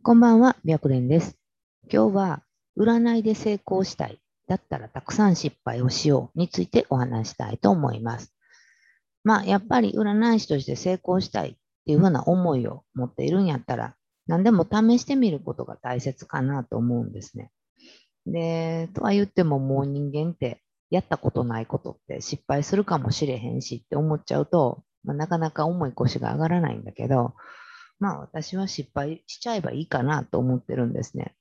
こんばんは、白蓮です。今日は、占いで成功したい。だったらたくさん失敗をしようについてお話したいと思います。まあ、やっぱり占い師として成功したいっていうふうな思いを持っているんやったら、何でも試してみることが大切かなと思うんですね。で、とは言ってももう人間ってやったことないことって失敗するかもしれへんしって思っちゃうと、まあ、なかなか重い腰が上がらないんだけど、まあ私は失敗しちゃえばいいかなと思ってるんですね。っ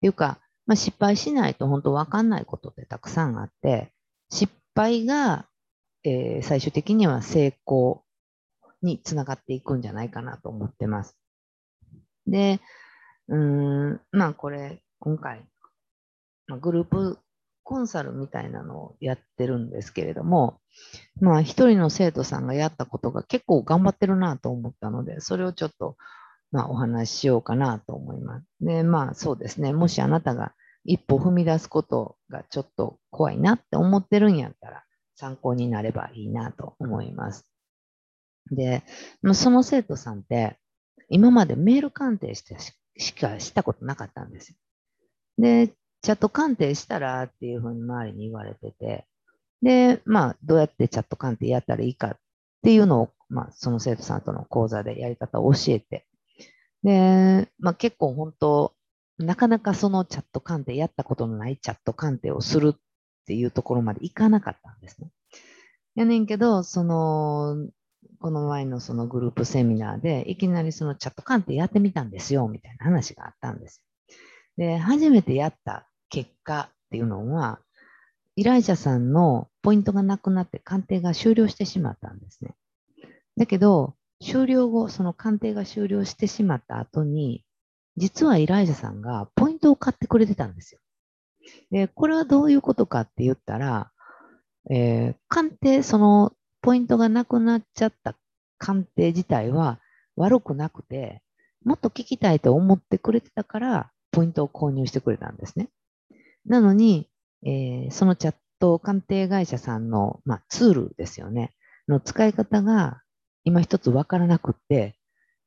ていうか、まあ、失敗しないと本当わかんないことってたくさんあって、失敗が、えー最終的には成功につながっていくんじゃないかなと思ってます。で、うん、まあこれ、今回、ま、グループコンサルみたいなのをやってるんですけれども、まあ一人の生徒さんがやったことが結構頑張ってるなと思ったので、それをちょっと、まあお話ししようかなと思います。で、まあそうですね、もしあなたが一歩踏み出すことがちょっと怖いなって思ってるんやったら、参考になればいいなと思います。で、その生徒さんって、今までメール鑑定してしかしたことなかったんですよ。で、チャット鑑定したらっていうふうに周りに言われてて、で、まあ、どうやってチャット鑑定やったらいいかっていうのを、まあ、その生徒さんとの講座でやり方を教えて、で、まあ結構本当、なかなかそのチャット鑑定、やったことのないチャット鑑定をするっていうところまでいかなかったんですね。やねんけど、その、この前のそのグループセミナーで、いきなりそのチャット鑑定やってみたんですよ、みたいな話があったんです。で、初めてやった結果っていうのは、依頼者さんのポイントがなくなって鑑定が終了してしまったんですね。だけど、終了後、その鑑定が終了してしまった後に、実は依頼者さんがポイントを買ってくれてたんですよ。で、これはどういうことかって言ったら、えー鑑定、そのポイントがなくなっちゃった鑑定自体は悪くなくて、もっと聞きたいと思ってくれてたから、ポイントを購入してくれたんですね。なのに、えーそのチャット鑑定会社さんの、まあ、ツールですよね、の使い方が今一つわからなくって、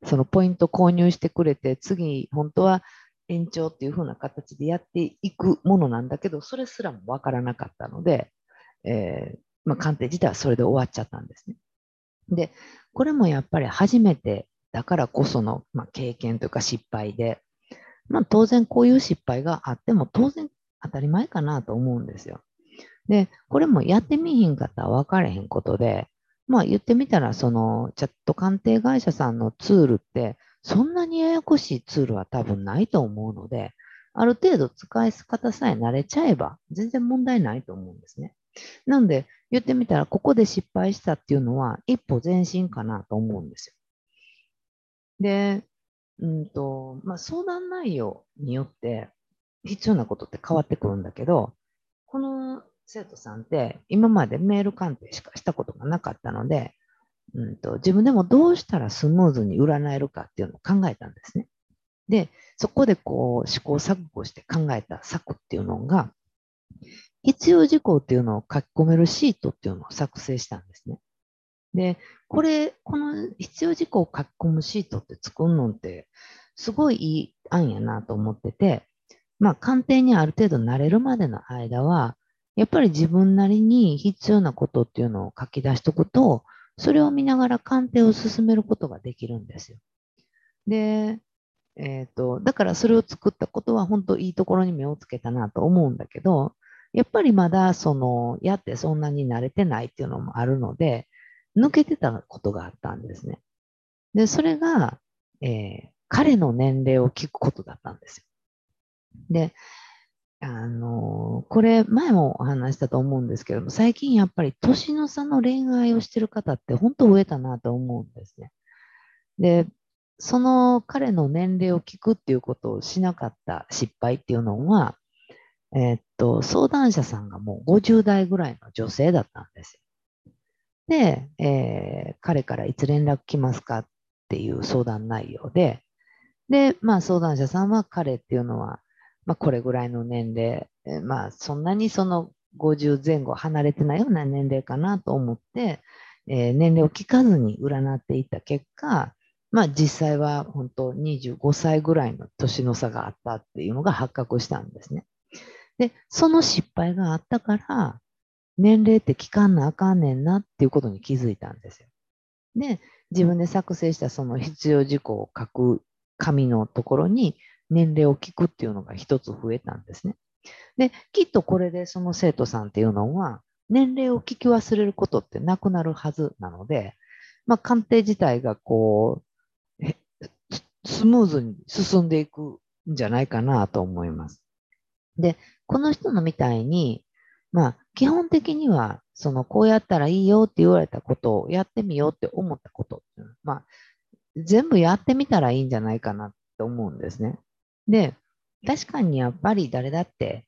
そのポイント購入してくれて、次、本当は延長っていう風な形でやっていくものなんだけど、それすらもわからなかったので、えーまあ、鑑定自体はそれで終わっちゃったんですね。で、これもやっぱり初めてだからこその、まあ、経験というか失敗で、まあ、当然こういう失敗があっても当然当たり前かなと思うんですよ。で、これもやってみひんかったら分かれへんことで、まあ言ってみたら、そのチャット鑑定会社さんのツールって、そんなにややこしいツールは多分ないと思うので、ある程度使い方さえ慣れちゃえば全然問題ないと思うんですね。なので、言ってみたら、ここで失敗したっていうのは一歩前進かなと思うんですよ。で、うんと、まあ相談内容によって必要なことって変わってくるんだけど、この生徒さんって今までメール鑑定しかしたことがなかったので、うんと、自分でもどうしたらスムーズに占えるかっていうのを考えたんですね。で、そこでこう試行錯誤して考えた策っていうのが、必要事項っていうのを書き込めるシートっていうのを作成したんですね。で、これ、この必要事項を書き込むシートって作るのって、すごいいい案やなと思ってて、まあ、鑑定にある程度慣れるまでの間は、やっぱり自分なりに必要なことっていうのを書き出しとくと、それを見ながら鑑定を進めることができるんですよ。で、えっ、と、だからそれを作ったことは本当いいところに目をつけたなと思うんだけど、やっぱりまだその、やってそんなに慣れてないっていうのもあるので、抜けてたことがあったんですね。で、それが、えー彼の年齢を聞くことだったんですよ。で、あのこれ前もお話したと思うんですけども、最近やっぱり年の差の恋愛をしてる方って本当増えたなと思うんですね。で、その彼の年齢を聞くっていうことをしなかった失敗っていうのは、えっと、相談者さんがもう50代ぐらいの女性だったんです。で、えー彼からいつ連絡来ますかっていう相談内容で、で、まあ相談者さんは彼っていうのは、まあこれぐらいの年齢、まあそんなにその50前後離れてないような年齢かなと思って、えー年齢を聞かずに占っていった結果、まあ実際は本当25歳ぐらいの年の差があったっていうのが発覚したんですね。で、その失敗があったから、年齢って聞かんなあかんねんなっていうことに気づいたんですよ。で、自分で作成したその必要事項を書く紙のところに年齢を聞くっていうのが一つ増えたんですね。で、きっとこれでその生徒さんっていうのは、年齢を聞き忘れることってなくなるはずなので、まあ、鑑定自体がこう、スムーズに進んでいくんじゃないかなと思います。で、この人のみたいに、まあ、基本的には、その、こうやったらいいよって言われたことをやってみようって思ったこと、まあ、全部やってみたらいいんじゃないかなって思うんですね。で、確かにやっぱり誰だって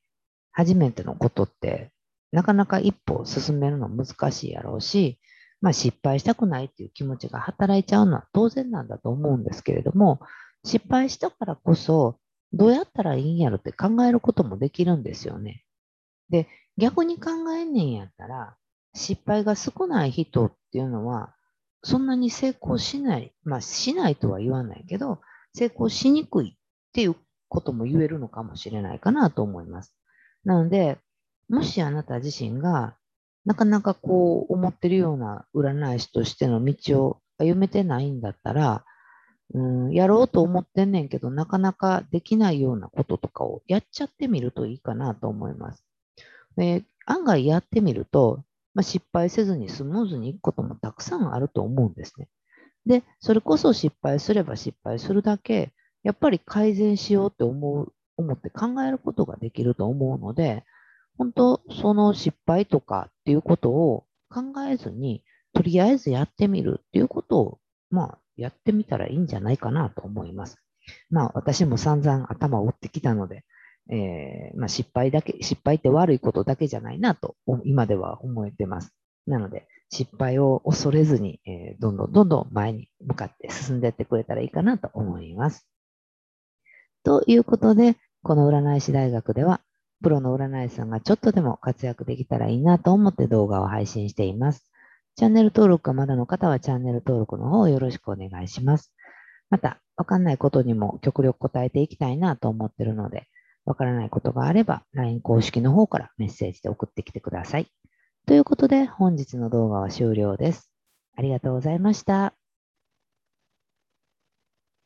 初めてのことってなかなか一歩進めるの難しいやろうし、まあ失敗したくないっていう気持ちが働いちゃうのは当然なんだと思うんですけれども、失敗したからこそどうやったらいいんやろって考えることもできるんですよね。で、逆に考えんねんやったら、失敗が少ない人っていうのは、そんなに成功しない、まあしないとは言わないけど、成功しにくいっていうことも言えるのかもしれないかなと思います。なので、もしあなた自身がなかなかこう思ってるような占い師としての道を歩めてないんだったら、うん、やろうと思ってんねんけど、なかなかできないようなこととかをやっちゃってみるといいかなと思います。で案外やってみると、まあ、失敗せずにスムーズにいくこともたくさんあると思うんですね。で、それこそ失敗すれば失敗するだけ、やっぱり改善しようって思う、思って考えることができると思うので、本当、その失敗とかっていうことを考えずに、とりあえずやってみるっていうことを、まあ、やってみたらいいんじゃないかなと思います。まあ、私も散々頭を打ってきたので、えー、まあ、失敗だけ、失敗って悪いことだけじゃないなと、今では思えてます。なので、失敗を恐れずに、えー、どんどんどんどん前に向かって進んでいってくれたらいいかなと思います。ということで、この占い師大学では、プロの占い師さんがちょっとでも活躍できたらいいなと思って動画を配信しています。チャンネル登録がまだの方はチャンネル登録の方よろしくお願いします。また、わかんないことにも極力答えていきたいなと思っているので、わからないことがあれば LINE 公式の方からメッセージで送ってきてください。ということで本日の動画は終了です。ありがとうございました。